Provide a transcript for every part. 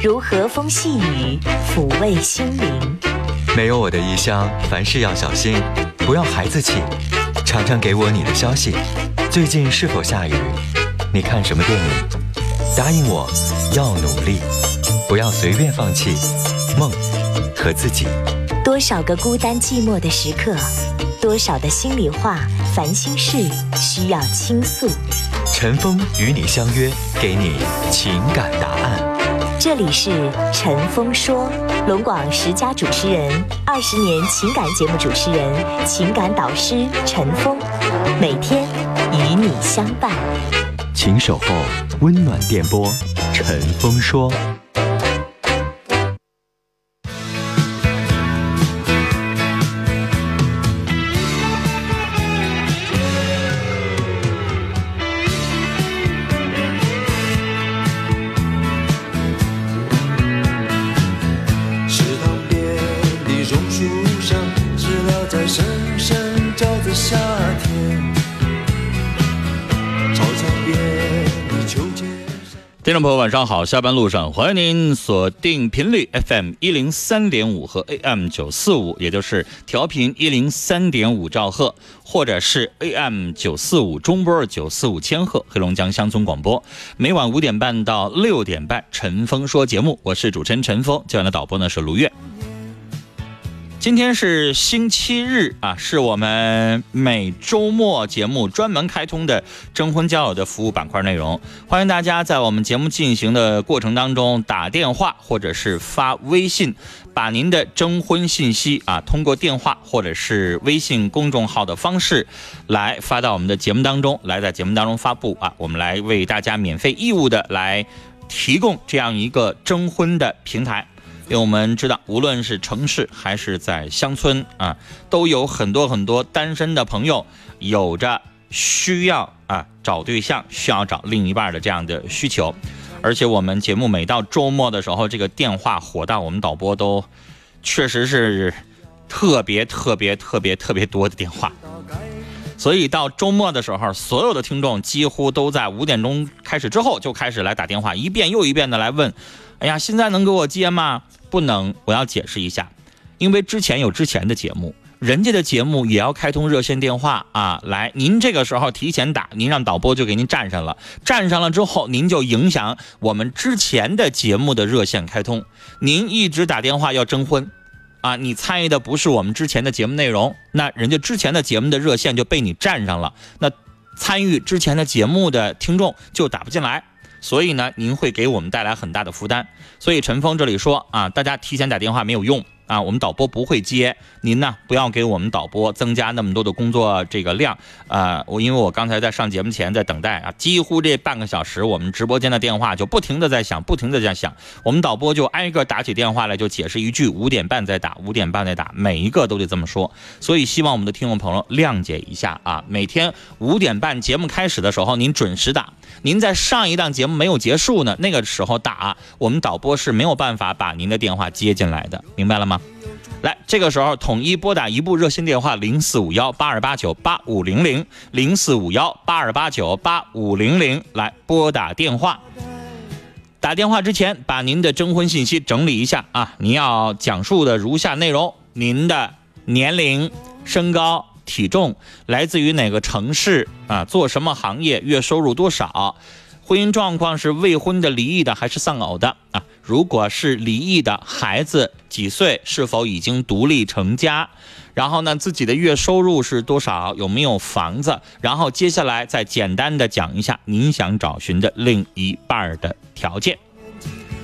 如和风细雨抚慰心灵。没有我的异乡，凡事要小心，不要孩子气。常常给我你的消息，最近是否下雨？你看什么电影？答应我，要努力，不要随便放弃梦和自己。多少个孤单寂寞的时刻，多少的心里话、烦心事需要倾诉。陈峰与你相约，给你情感答案。这里是陈峰说，龙广十佳主持人，二十年情感节目主持人，情感导师陈峰，每天与你相伴。请守候温暖电波，陈峰说。朋友，晚上好！下班路上，欢迎您锁定频率 FM 一零三点五和 AM 九四五，也就是调频一零三点五兆赫，或者是 AM 九四五中波九四五千赫，黑龙江乡村广播。每晚五点半到六点半，陈峰说节目，我是主持人陈峰，今晚的导播呢是卢月。今天是星期日啊，是我们每周末节目专门开通的征婚交友的服务板块内容。欢迎大家在我们节目进行的过程当中打电话或者是发微信，把您的征婚信息啊通过电话或者是微信公众号的方式来发到我们的节目当中，来在节目当中发布啊，我们来为大家免费义务的来提供这样一个征婚的平台。因为我们知道，无论是城市还是在乡村啊，都有很多很多单身的朋友，有着需要啊找对象、需要找另一半的这样的需求。而且我们节目每到周末的时候，这个电话火到我们导播都确实是特别特别特别特别多的电话。所以到周末的时候，所有的听众几乎都在五点钟开始之后就开始来打电话，一遍又一遍的来问：“哎呀，现在能给我接吗？”不能，我要解释一下，因为之前有之前的节目，人家的节目也要开通热线电话啊。来，您这个时候提前打，您让导播就给您占上了，占上了之后，您就影响我们之前的节目的热线开通。您一直打电话要征婚。啊，你参与的不是我们之前的节目内容，那人家之前的节目的热线就被你占上了，那参与之前的节目的听众就打不进来，所以呢，您会给我们带来很大的负担。所以陈峰这里说啊，大家提前打电话没有用啊，我们导播不会接，您呢不要给我们导播增加那么多的工作这个量啊。我因为我刚才在上节目前在等待啊，几乎这半个小时我们直播间的电话就不停的在响，不停的在响，我们导播就挨个打起电话来就解释一句，五点半再打，五点半再打，每一个都得这么说。所以希望我们的听众朋友谅解一下啊，每天五点半节目开始的时候您准时打，您在上一档节目没有结束呢，那个时候打，我们导播是没有办法把您的电话接进来的，明白了吗？来，这个时候统一拨打一部热线电话零四五幺八二八九八五零零零四五幺八二八九八五零零来拨打电话。打电话之前，把您的征婚信息整理一下啊！您要讲述的如下内容：您的年龄、身高、体重，来自于哪个城市啊？做什么行业？月收入多少？婚姻状况是未婚的、离异的还是丧偶的啊？如果是离异的，孩子几岁？是否已经独立成家？然后呢，自己的月收入是多少？有没有房子？然后接下来再简单的讲一下您想找寻的另一半的条件。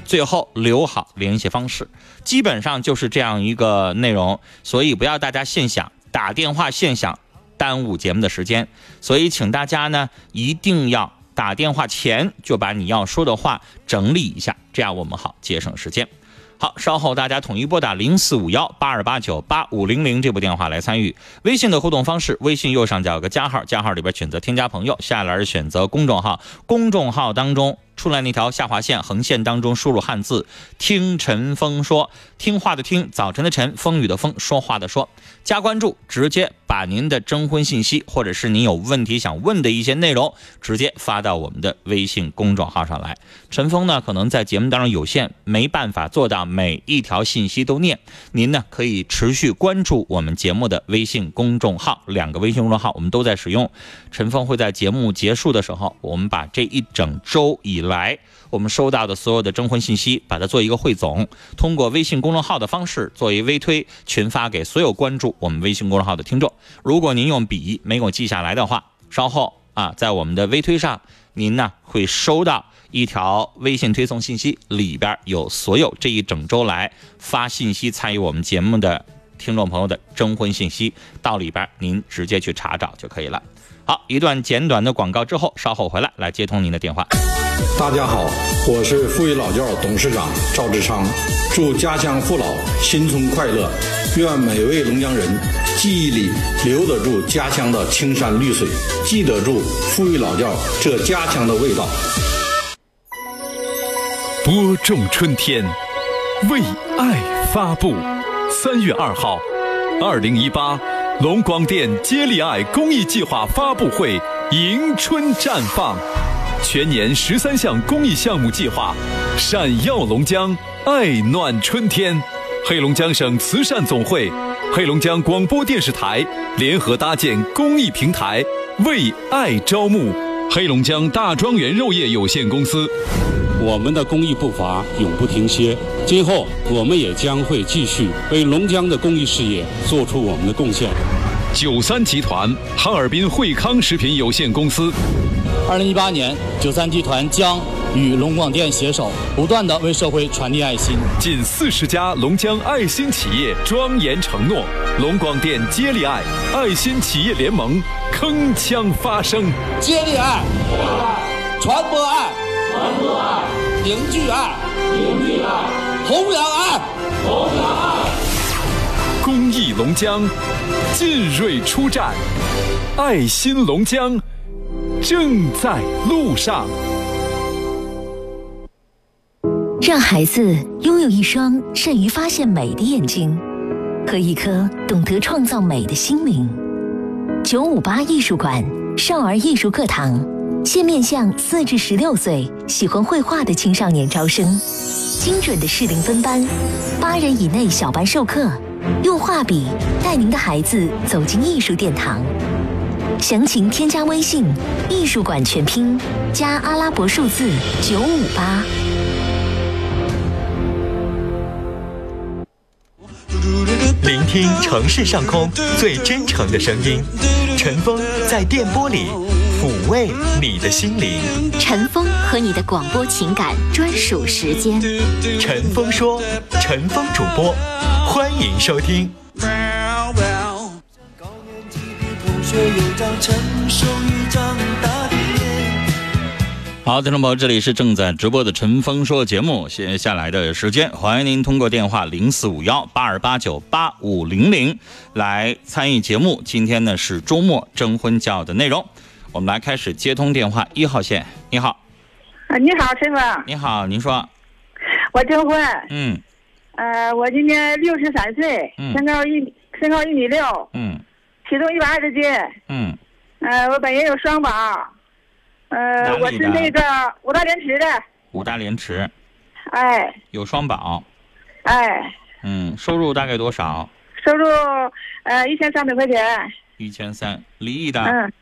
最后留好联系方式，基本上就是这样一个内容。所以不要大家现想，打电话现想，耽误节目的时间。所以请大家呢一定要。打电话前就把你要说的话整理一下，这样我们好节省时间。好，稍后大家统一拨打零四五幺八二八九八五零零这部电话来参与微信的互动方式。微信右上角有个加号，加号里边选择添加朋友，下栏选择公众号，公众号当中出来那条下划线横线当中输入汉字“听陈峰说”，听话的听，早晨的晨，风雨的风，说话的说，加关注，直接把您的征婚信息或者是您有问题想问的一些内容，直接发到我们的微信公众号上来。陈峰呢，可能在节目当中有限，没办法做到每一条信息都念。您呢，可以持续关注我们节目的微信公众号，两个微信公众号我们都在使用。陈峰会在节目结束的时候，我们把这一整周以来我们收到的所有的征婚信息，把它做一个汇总，通过微信公众号的方式作为微推群发给所有关注我们微信公众号的听众。如果您用笔没有记下来的话，稍后啊，在我们的微推上，您呢会收到一条微信推送信息，里边有所有这一整周来发信息参与我们节目的听众朋友的征婚信息，到里边您直接去查找就可以了。好，一段简短的广告之后，稍后回来来接通您的电话。大家好，我是富裕老窖董事长赵志昌，祝家乡父老新春快乐，愿每位龙江人记忆里留得住家乡的青山绿水，记得住富裕老窖这家乡的味道。播种春天，为爱发布。三月二号，二零一八。龙广电接力爱公益计划发布会迎春绽放，全年十三项公益项目计划，闪耀龙江，爱暖春天。黑龙江省慈善总会、黑龙江广播电视台联合搭建公益平台，为爱招募。黑龙江大庄园肉业有限公司。我们的公益步伐永不停歇，今后我们也将会继续为龙江的公益事业做出我们的贡献。九三集团哈尔滨惠康食品有限公司，二零一八年，九三集团将与龙广电携手，不断的为社会传递爱心。近四十家龙江爱心企业庄严承诺，龙广电接力爱爱心企业联盟铿锵发声，接力爱，传播爱。传播爱，凝聚爱，凝聚爱，弘扬爱，弘扬爱。公益龙江，进锐出战，爱心龙江正在路上。让孩子拥有一双善于发现美的眼睛和一颗懂得创造美的心灵。九五八艺术馆少儿艺术课堂。现面向四至十六岁喜欢绘画的青少年招生，精准的适龄分班，八人以内小班授课，用画笔带您的孩子走进艺术殿堂。详情添加微信“艺术馆全拼”加阿拉伯数字九五八。聆听城市上空最真诚的声音，陈峰在电波里。抚慰你的心灵，陈峰和你的广播情感专属时间。陈峰说，陈峰主播，欢迎收听。好，听众朋友，这里是正在直播的陈峰说节目。接下来的时间，欢迎您通过电话零四五幺八二八九八五零零来参与节目。今天呢是周末征婚教的内容。我们来开始接通电话，一号线，你好。啊，你好，陈峰。你好，您说。我征婚。嗯。呃，我今年六十三岁，身高一身高一米六。嗯。体重一百二十斤。嗯。呃，我本人有双保。呃，我是那个五大连池的。五大连池。哎。有双保。哎。嗯，收入大概多少？收入呃一千三百块钱。一千三，离异的。嗯。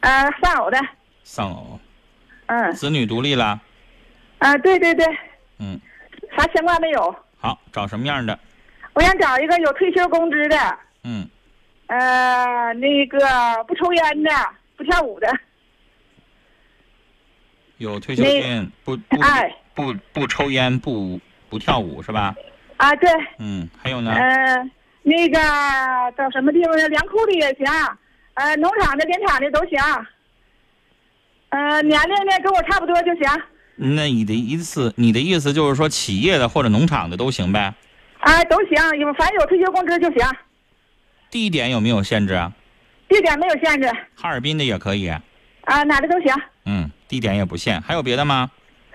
呃，丧偶的，丧偶，嗯，子女独立了，啊，对对对，嗯，啥牵挂没有？好，找什么样的？我想找一个有退休工资的，嗯，呃，那个不抽烟的，不跳舞的，有退休金，不不哎，不不抽烟，不不跳舞是吧？啊，对，嗯，还有呢？呃，那个找什么地方呢？粮库里也行。呃，农场的、电厂的都行。呃，年龄呢跟我差不多就行。那你的意思，你的意思就是说，企业的或者农场的都行呗？啊，都行，有反正有退休工资就行。地点有没有限制啊？地点没有限制。哈尔滨的也可以。啊，哪的都行。嗯，地点也不限，还有别的吗？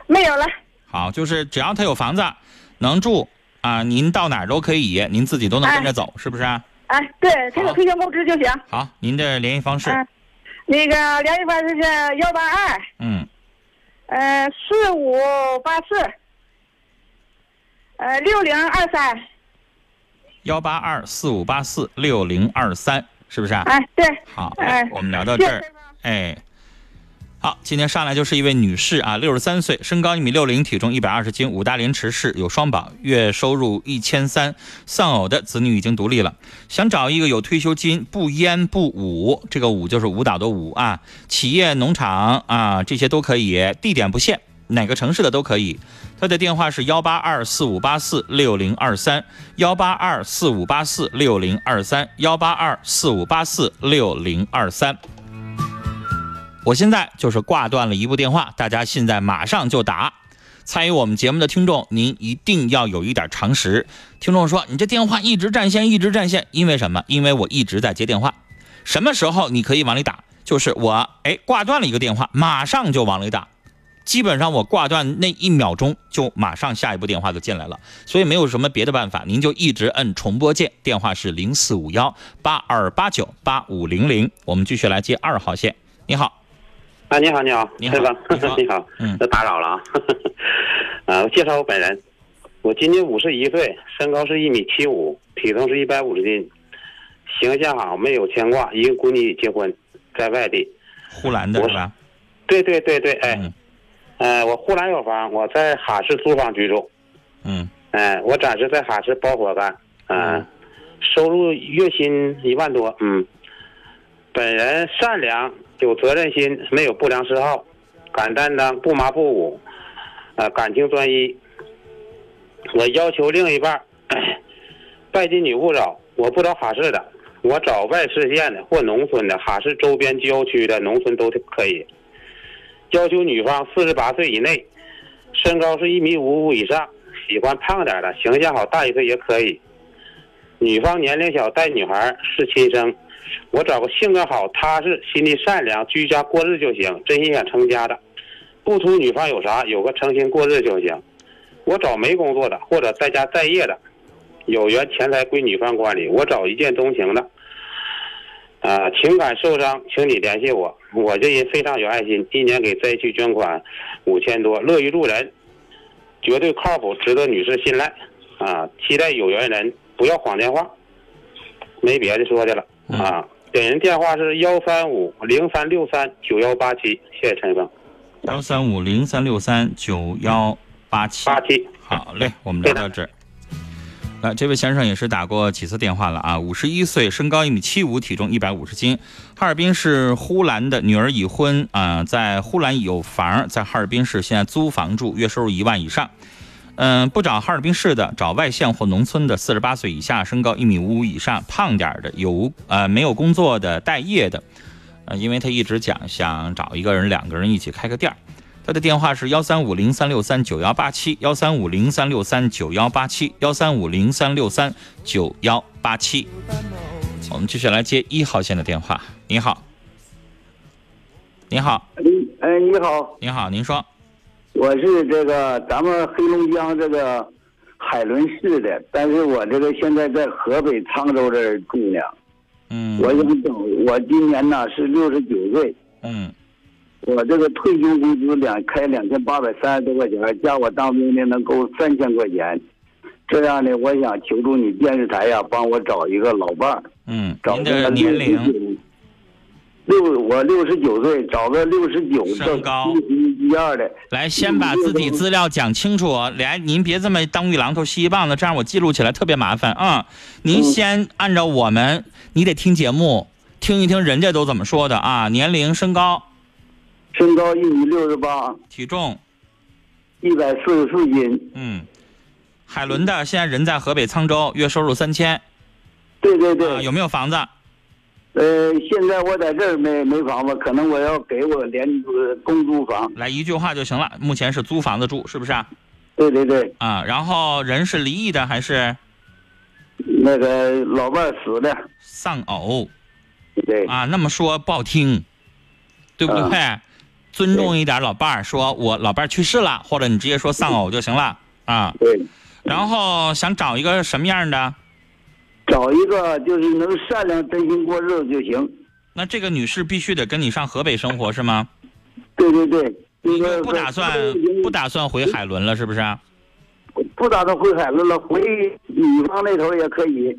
没有了。好，就是只要他有房子，能住啊，您到哪儿都可以，您自己都能跟着走，是不是？哎，对，他有退休工资就行。好，您的联系方式。嗯，那个联系方式是幺八二。嗯。呃，四五八四。呃，六零二三。幺八二四五八四六零二三，是不是啊？哎，对。好，哎，我们聊到这儿，哎。好，今天上来就是一位女士啊，六十三岁，身高一米六零，体重一百二十斤，五大连池市，有双保，月收入一千三，丧偶的子女已经独立了，想找一个有退休金、不烟不舞，这个舞就是舞蹈的舞啊，企业、农场啊这些都可以，地点不限，哪个城市的都可以。他的电话是幺八二四五八四六零二三，幺八二四五八四六零二三，幺八二四五八四六零二三。我现在就是挂断了一部电话，大家现在马上就打。参与我们节目的听众，您一定要有一点常识。听众说：“你这电话一直占线，一直占线，因为什么？因为我一直在接电话。什么时候你可以往里打？就是我哎挂断了一个电话，马上就往里打。基本上我挂断那一秒钟，就马上下一部电话就进来了。所以没有什么别的办法，您就一直摁重播键，电话是零四五幺八二八九八五零零。我们继续来接二号线。你好。啊，你好，你好，你好，你好，嗯，打扰了啊。啊，我介绍我本人，我今年五十一岁，身高是一米七五，体重是一百五十斤，形象好，没有牵挂，一个闺女结婚，在外地。呼兰的是吧？对对对对，哎，呃，我呼兰有房，我在哈市租房居住。嗯。哎，我暂时在哈市包活干，嗯，收入月薪一万多，嗯。本人善良。有责任心，没有不良嗜好，敢担当，不麻不舞，呃，感情专一。我要求另一半，拜金女不找，我不找哈市的，我找外市县的或农村的，哈市周边郊区的农村都可以。要求女方四十八岁以内，身高是一米五五以上，喜欢胖点的，形象好，大一岁也可以。女方年龄小，带女孩，是亲生。我找个性格好、踏实、心地善良、居家过日就行。真心想成家的，不图女方有啥，有个诚心过日就行。我找没工作的或者在家待业的，有缘钱财归女方管理。我找一见钟情的，啊，情感受伤，请你联系我。我这人非常有爱心，今年给灾区捐款五千多，乐于助人，绝对靠谱，值得女士信赖。啊，期待有缘人，不要晃电话。没别的说的了。啊，本人电话是幺三五零三六三九幺八七，谢谢陈峰。幺三五零三六三九幺八七。八七。好嘞，我们聊到这儿。来，这位先生也是打过几次电话了啊，五十一岁，身高一米七五，体重一百五十斤，哈尔滨市呼兰的，女儿已婚啊，在呼兰有房，在哈尔滨市现在租房住，月收入一万以上。嗯，不找哈尔滨市的，找外县或农村的，四十八岁以下，身高一米五五以上，胖点的，有呃没有工作的，待业的，呃，因为他一直讲想找一个人，两个人一起开个店儿。他的电话是幺三五零三六三九幺八七，幺三五零三六三九幺八七，幺三五零三六三九幺八七。我们继续来接一号线的电话。你好，你好，哎，你好，你好，您说。我是这个咱们黑龙江这个海伦市的，但是我这个现在在河北沧州这儿住呢。嗯。我想等，我今年呢是六十九岁。嗯。我这个退休工资两开两千八百三十多块钱，加我当兵的能够三千块钱。这样呢，我想求助你电视台呀，帮我找一个老伴儿。嗯。您的年龄？六，我六十九岁，找个六十九身高一二的。来，先把自己资料讲清楚。来，您别这么当玉榔头西棒子，这样我记录起来特别麻烦啊。您先按照我们，你得听节目，听一听人家都怎么说的啊。年龄、身高。身高一米六十八，体重一百四十四斤。嗯，海伦的，现在人在河北沧州，月收入三千。对对对。有没有房子？呃，现在我在这儿没没房子，可能我要给我廉租公租房。来一句话就行了，目前是租房子住，是不是啊？对对对。啊，然后人是离异的还是？那个老伴死的。丧偶。对。啊，那么说不好听，对不对？尊重一点老伴儿，说我老伴儿去世了，或者你直接说丧偶就行了啊。对。然后想找一个什么样的？找一个就是能善良、真心过日子就行。那这个女士必须得跟你上河北生活是吗？对对对。你就不打算不打算回海伦了是不是？不打算回海伦了，回女方那头也可以。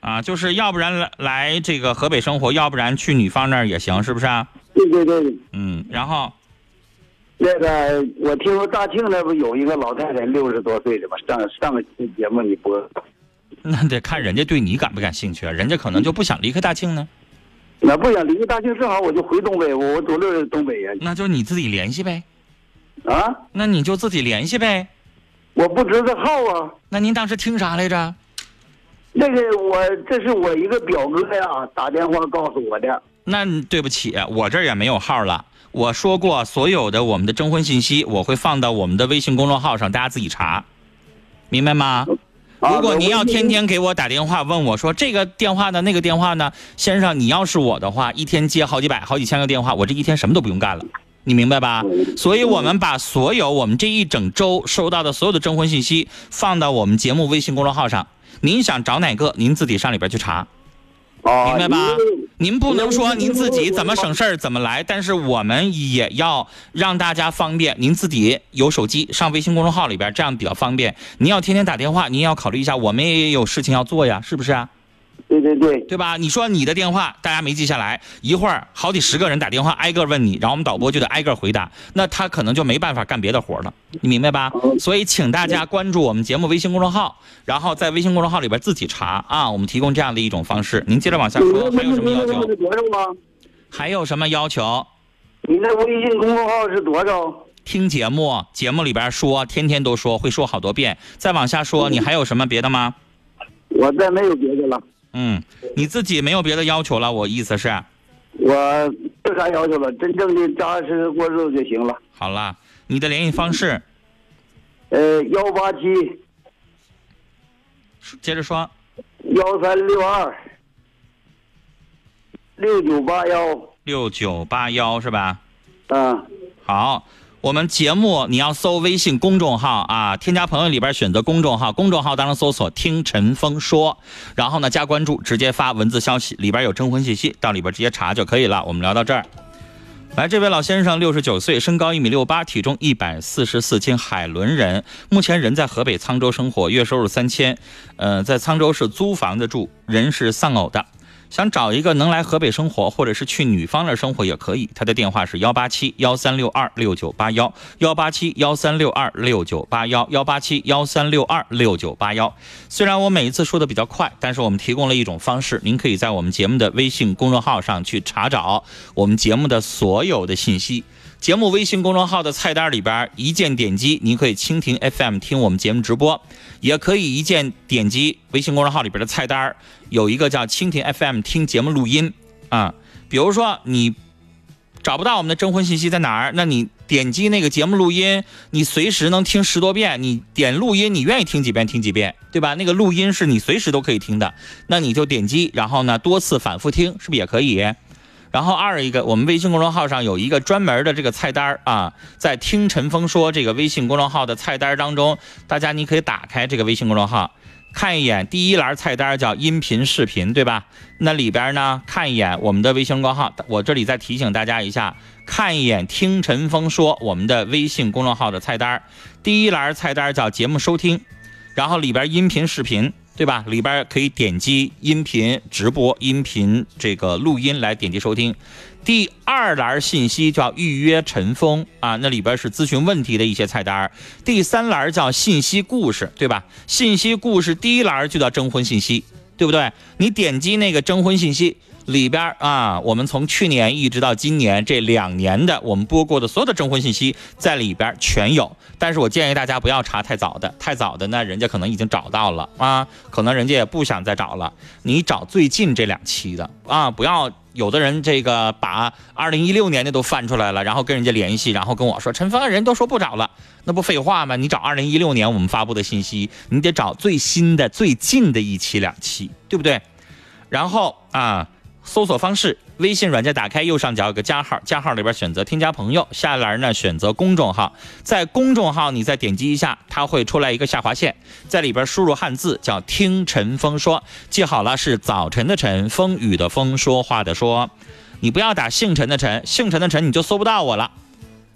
啊，就是要不然来来这个河北生活，要不然去女方那儿也行，是不是啊？对对对。嗯，然后。那个，我听说大庆那不有一个老太太六十多岁的吗？上上个期节目你播。那得看人家对你感不感兴趣啊，人家可能就不想离开大庆呢。那不想离开大庆，正好我就回东北，我我左六是东北人。那就你自己联系呗。啊？那你就自己联系呗。我不知道号啊。那您当时听啥来着？那个我这是我一个表哥呀，打电话告诉我的。那对不起，我这儿也没有号了。我说过，所有的我们的征婚信息我会放到我们的微信公众号上，大家自己查，明白吗？如果您要天天给我打电话问我说这个电话呢，那个电话呢，先生，你要是我的话，一天接好几百、好几千个电话，我这一天什么都不用干了，你明白吧？所以我们把所有我们这一整周收到的所有的征婚信息放到我们节目微信公众号上，您想找哪个，您自己上里边去查。明白吧？您不能说您自己怎么省事儿怎么来，但是我们也要让大家方便。您自己有手机上微信公众号里边，这样比较方便。您要天天打电话，您要考虑一下，我们也有事情要做呀，是不是啊？对对对，对吧？你说你的电话大家没记下来，一会儿好几十个人打电话挨个问你，然后我们导播就得挨个回答，那他可能就没办法干别的活了，你明白吧？所以请大家关注我们节目微信公众号，然后在微信公众号里边自己查啊，我们提供这样的一种方式。您接着往下说，还有什么要求？还有什么要求？你那微信公众号是多少？听节目，节目里边说，天天都说，会说好多遍。再往下说，你还有什么别的吗？我再没有别的了。嗯，你自己没有别的要求了，我意思是，我没啥要求了，真正的扎实实过日子就行了。好了，你的联系方式，呃，幺八七，接着说，幺三六二，六九八幺，六九八幺是吧？嗯，好。我们节目你要搜微信公众号啊，添加朋友里边选择公众号，公众号当中搜索“听陈峰说”，然后呢加关注，直接发文字消息，里边有征婚信息，到里边直接查就可以了。我们聊到这儿，来，这位老先生六十九岁，身高一米六八，体重一百四十四斤，海伦人，目前人在河北沧州生活，月收入三千，呃，在沧州市租房子住，人是丧偶的。想找一个能来河北生活，或者是去女方那生活也可以。他的电话是幺八七幺三六二六九八幺，幺八七幺三六二六九八幺，幺八七幺三六二六九八幺。虽然我每一次说的比较快，但是我们提供了一种方式，您可以在我们节目的微信公众号上去查找我们节目的所有的信息。节目微信公众号的菜单里边，一键点击，您可以蜻蜓 FM 听我们节目直播，也可以一键点击微信公众号里边的菜单，有一个叫蜻蜓 FM 听节目录音啊。比如说你找不到我们的征婚信息在哪儿，那你点击那个节目录音，你随时能听十多遍。你点录音，你愿意听几遍听几遍，对吧？那个录音是你随时都可以听的，那你就点击，然后呢多次反复听，是不是也可以？然后二一个，我们微信公众号上有一个专门的这个菜单啊，在听陈峰说这个微信公众号的菜单当中，大家你可以打开这个微信公众号，看一眼第一栏菜单叫音频视频，对吧？那里边呢，看一眼我们的微信公众号，我这里再提醒大家一下，看一眼听陈峰说我们的微信公众号的菜单，第一栏菜单叫节目收听，然后里边音频视频。对吧？里边可以点击音频直播、音频这个录音来点击收听。第二栏信息叫预约陈峰啊，那里边是咨询问题的一些菜单。第三栏叫信息故事，对吧？信息故事第一栏就叫征婚信息，对不对？你点击那个征婚信息。里边啊，我们从去年一直到今年这两年的我们播过的所有的征婚信息在里边全有，但是我建议大家不要查太早的，太早的呢，人家可能已经找到了啊，可能人家也不想再找了。你找最近这两期的啊，不要有的人这个把二零一六年的都翻出来了，然后跟人家联系，然后跟我说陈峰人都说不找了，那不废话吗？你找二零一六年我们发布的信息，你得找最新的最近的一期两期，对不对？然后啊。搜索方式：微信软件打开，右上角有个加号，加号里边选择添加朋友，下栏呢选择公众号，在公众号你再点击一下，它会出来一个下划线，在里边输入汉字叫“听陈峰说”，记好了是早晨的晨，风雨的风，说话的说，你不要打姓陈的陈，姓陈的陈你就搜不到我了，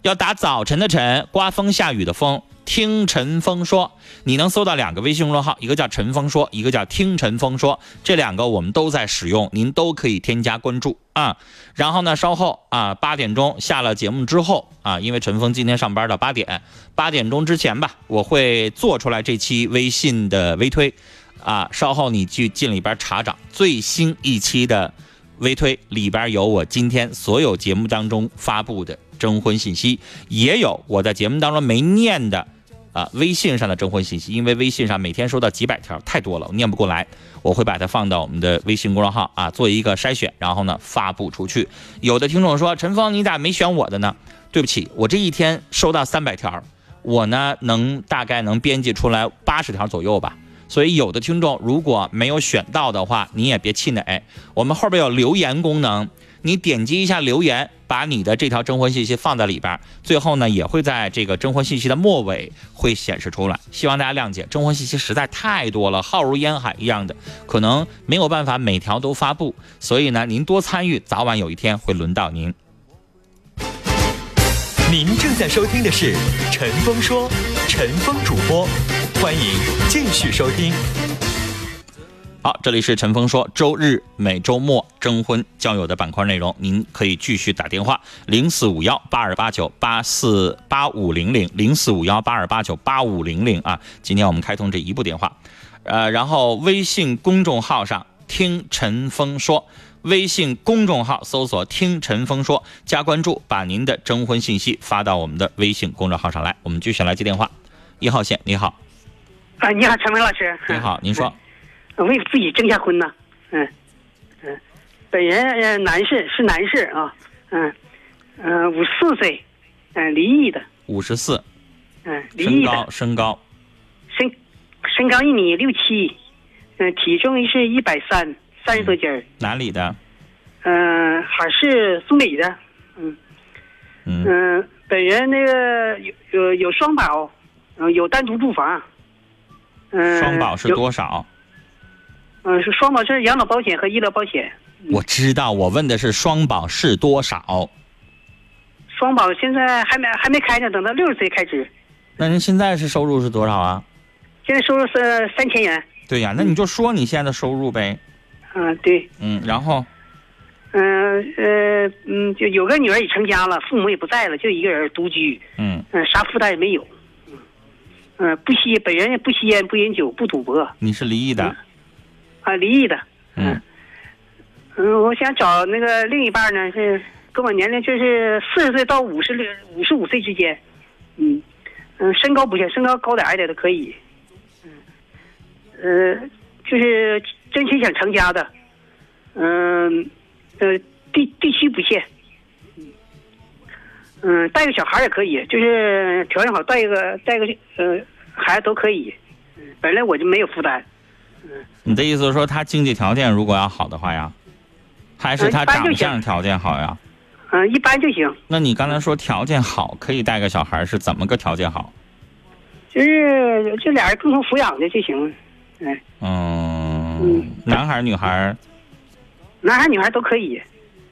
要打早晨的晨，刮风下雨的风。听陈峰说，你能搜到两个微信公众号，一个叫陈峰说，一个叫听陈峰说，这两个我们都在使用，您都可以添加关注啊。然后呢，稍后啊八点钟下了节目之后啊，因为陈峰今天上班到八点，八点钟之前吧，我会做出来这期微信的微推啊。稍后你去进里边查找最新一期的微推，里边有我今天所有节目当中发布的征婚信息，也有我在节目当中没念的。啊，微信上的征婚信息，因为微信上每天收到几百条，太多了，我念不过来，我会把它放到我们的微信公众号啊，做一个筛选，然后呢发布出去。有的听众说，陈峰，你咋没选我的呢？对不起，我这一天收到三百条，我呢能大概能编辑出来八十条左右吧。所以有的听众如果没有选到的话，你也别气馁，我们后边有留言功能。你点击一下留言，把你的这条征婚信息放在里边，最后呢也会在这个征婚信息的末尾会显示出来。希望大家谅解，征婚信息实在太多了，浩如烟海一样的，可能没有办法每条都发布，所以呢您多参与，早晚有一天会轮到您。您正在收听的是《陈峰说》，陈峰主播，欢迎继续收听。好，这里是陈峰说，周日每周末征婚交友的板块内容，您可以继续打电话零四五幺八二八九八四八五零零零四五幺八二八九八五零零啊，今天我们开通这一部电话，呃，然后微信公众号上听陈峰说，微信公众号搜索听陈峰说，加关注，把您的征婚信息发到我们的微信公众号上来，我们继续来接电话，一号线，你好，啊，你好，陈明老师，你好，您说。为自己征下婚呢，嗯嗯，本人呃男士是男士啊，嗯嗯五十四岁，嗯离异的，五十四，嗯离异的，身高身身高一米六七，嗯体重是一百三三十多斤儿，哪里的？嗯还是苏北的，嗯嗯。本人那个有有有双保，嗯有单独住房，嗯双保是多少？嗯，是双保是养老保险和医疗保险。我知道，我问的是双保是多少。双保现在还没还没开呢，等到六十岁开支。那您现在是收入是多少啊？现在收入是三千元。对呀，那你就说你现在的收入呗。嗯，对。嗯，然后。嗯呃嗯，就有个女儿也成家了，父母也不在了，就一个人独居。嗯。嗯，啥负担也没有。嗯。嗯，不吸，本人也不吸烟，不饮酒，不赌博。你是离异的。啊，离异的，嗯，嗯，我想找那个另一半呢，是跟我年龄就是四十岁到五十六、五十五岁之间，嗯，嗯，身高不限，身高高点矮点都可以，嗯，呃，就是真心想成家的，嗯，呃，地地区不限，嗯，嗯，带个小孩也可以，就是条件好，带一个带个呃孩子都可以，嗯，本来我就没有负担。你的意思是说，他经济条件如果要好的话呀，还是他长相条件好呀？嗯，一般就行。那你刚才说条件好可以带个小孩，是怎么个条件好？就是这俩人共同抚养的就行。嗯。嗯。男孩女孩男孩女孩都可以。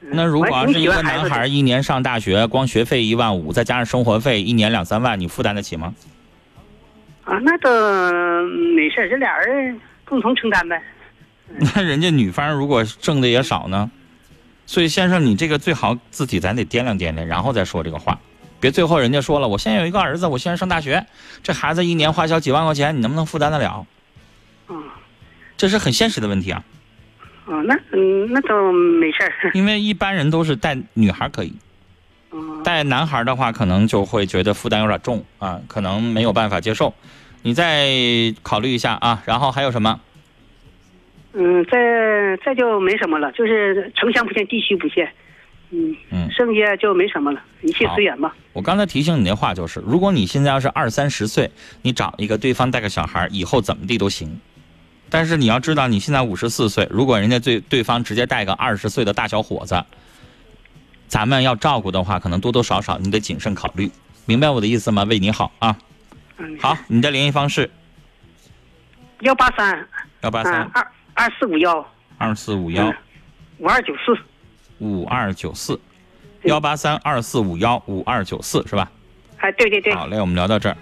那如果要是一个男孩一年上大学，光学费一万五，再加上生活费，一年两三万，你负担得起吗？啊，那都没事这俩人。共同承担呗。那人家女方如果挣的也少呢，所以先生，你这个最好自己咱得掂量掂量，然后再说这个话，别最后人家说了，我现在有一个儿子，我现在上大学，这孩子一年花销几万块钱，你能不能负担得了？嗯，这是很现实的问题啊。哦，那嗯，那倒没事儿。因为一般人都是带女孩可以，带男孩的话，可能就会觉得负担有点重啊，可能没有办法接受。你再考虑一下啊，然后还有什么？嗯，再再就没什么了，就是城乡不限，地区不限，嗯嗯，剩下就没什么了，一切随缘吧。我刚才提醒你那话就是，如果你现在要是二三十岁，你找一个对方带个小孩，以后怎么地都行。但是你要知道，你现在五十四岁，如果人家对对方直接带个二十岁的大小伙子，咱们要照顾的话，可能多多少少你得谨慎考虑，明白我的意思吗？为你好啊。好，你的联系方式幺八三幺八三二二四五幺二四五幺五二九四五二九四幺八三二四五幺五二九四是吧？哎，对对对。好嘞，我们聊到这儿。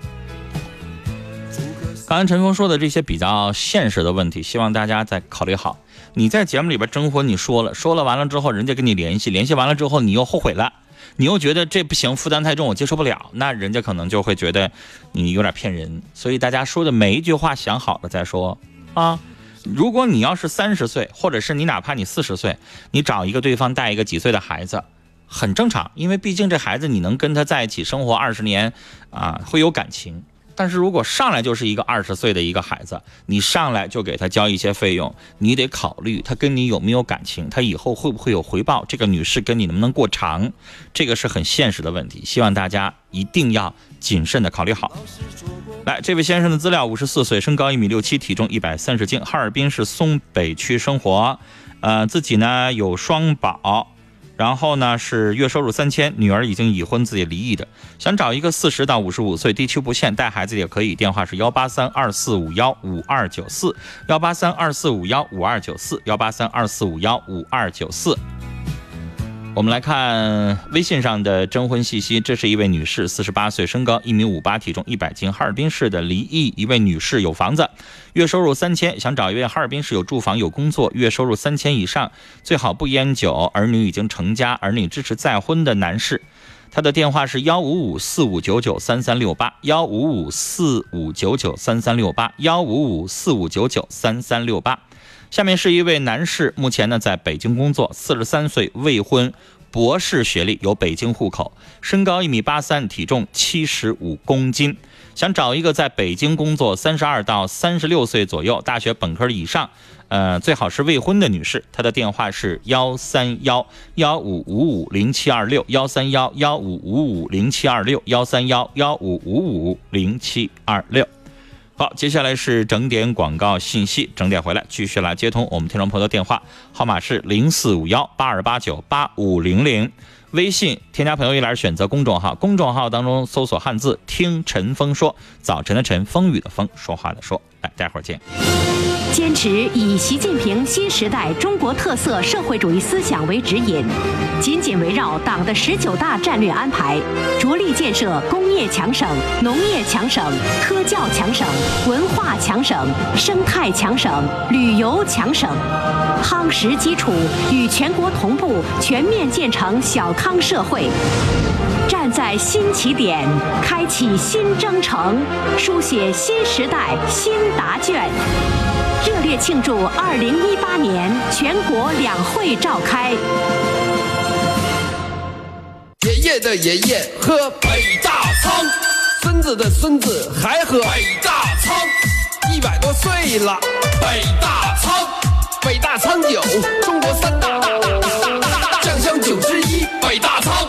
刚才陈峰说的这些比较现实的问题，希望大家再考虑好。你在节目里边征婚，你说了说了完了之后，人家跟你联系，联系完了之后，你又后悔了，你又觉得这不行，负担太重，我接受不了，那人家可能就会觉得你有点骗人。所以大家说的每一句话想好了再说啊。如果你要是三十岁，或者是你哪怕你四十岁，你找一个对方带一个几岁的孩子，很正常，因为毕竟这孩子你能跟他在一起生活二十年啊，会有感情。但是如果上来就是一个二十岁的一个孩子，你上来就给他交一些费用，你得考虑他跟你有没有感情，他以后会不会有回报，这个女士跟你能不能过长，这个是很现实的问题，希望大家一定要谨慎的考虑好。来，这位先生的资料：五十四岁，身高一米六七，体重一百三十斤，哈尔滨市松北区生活，呃，自己呢有双保。然后呢是月收入三千，女儿已经已婚，自己离异的，想找一个四十到五十五岁，地区不限，带孩子也可以。电话是幺八三二四五幺五二九四，幺八三二四五幺五二九四，幺八三二四五幺五二九四。我们来看微信上的征婚信息，这是一位女士，四十八岁，身高一米五八，体重一百斤，哈尔滨市的离异。一位女士有房子，月收入三千，想找一位哈尔滨市有住房有工作，月收入三千以上，最好不烟酒，儿女已经成家，儿女支持再婚的男士。他的电话是幺五五四五九九三三六八，幺五五四五九九三三六八，幺五五四五九九三三六八。下面是一位男士，目前呢在北京工作，四十三岁，未婚，博士学历，有北京户口，身高一米八三，体重七十五公斤，想找一个在北京工作，三十二到三十六岁左右，大学本科以上，呃，最好是未婚的女士。她的电话是幺三幺幺五五五零七二六，幺三幺幺五五五零七二六，幺三幺幺五五五零七二六。好，接下来是整点广告信息，整点回来继续来接通我们听众朋友的电话，号码是零四五幺八二八九八五零零，微信添加朋友一栏选择公众号，公众号当中搜索汉字听陈峰说，早晨的晨，风雨的风，说话的说，来，待会儿见。坚持以习近平新时代中国特色社会主义思想为指引，紧紧围绕党的十九大战略安排，着力建设工业强省、农业强省、科教强省、文化强省、生态强省、旅游强省，夯实基础，与全国同步全面建成小康社会。站在新起点，开启新征程，书写新时代新答卷。热烈庆祝二零一八年全国两会召开。爷爷的爷爷喝北大仓，孙子的孙子还喝北大仓，一百多岁了，北大仓，北大仓酒，中国三大大大大大大酱香酒之一，北大仓。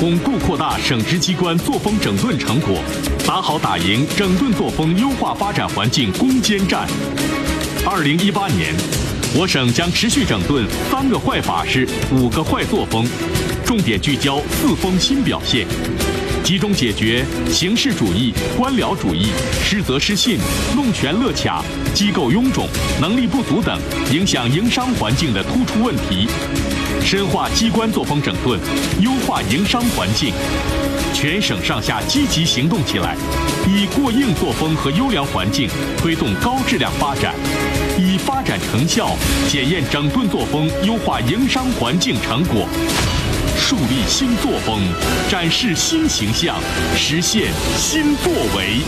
巩固扩大省直机关作风整顿成果，打好打赢整顿作风优化发展环境攻坚战。二零一八年，我省将持续整顿三个坏法式、五个坏作风，重点聚焦四风新表现，集中解决形式主义、官僚主义、失责失信、弄权乐卡、机构臃肿、能力不足等影响营商环境的突出问题，深化机关作风整顿，优化营商环境。全省上下积极行动起来，以过硬作风和优良环境推动高质量发展，以发展成效检验整顿作风、优化营商环境成果，树立新作风，展示新形象，实现新作为。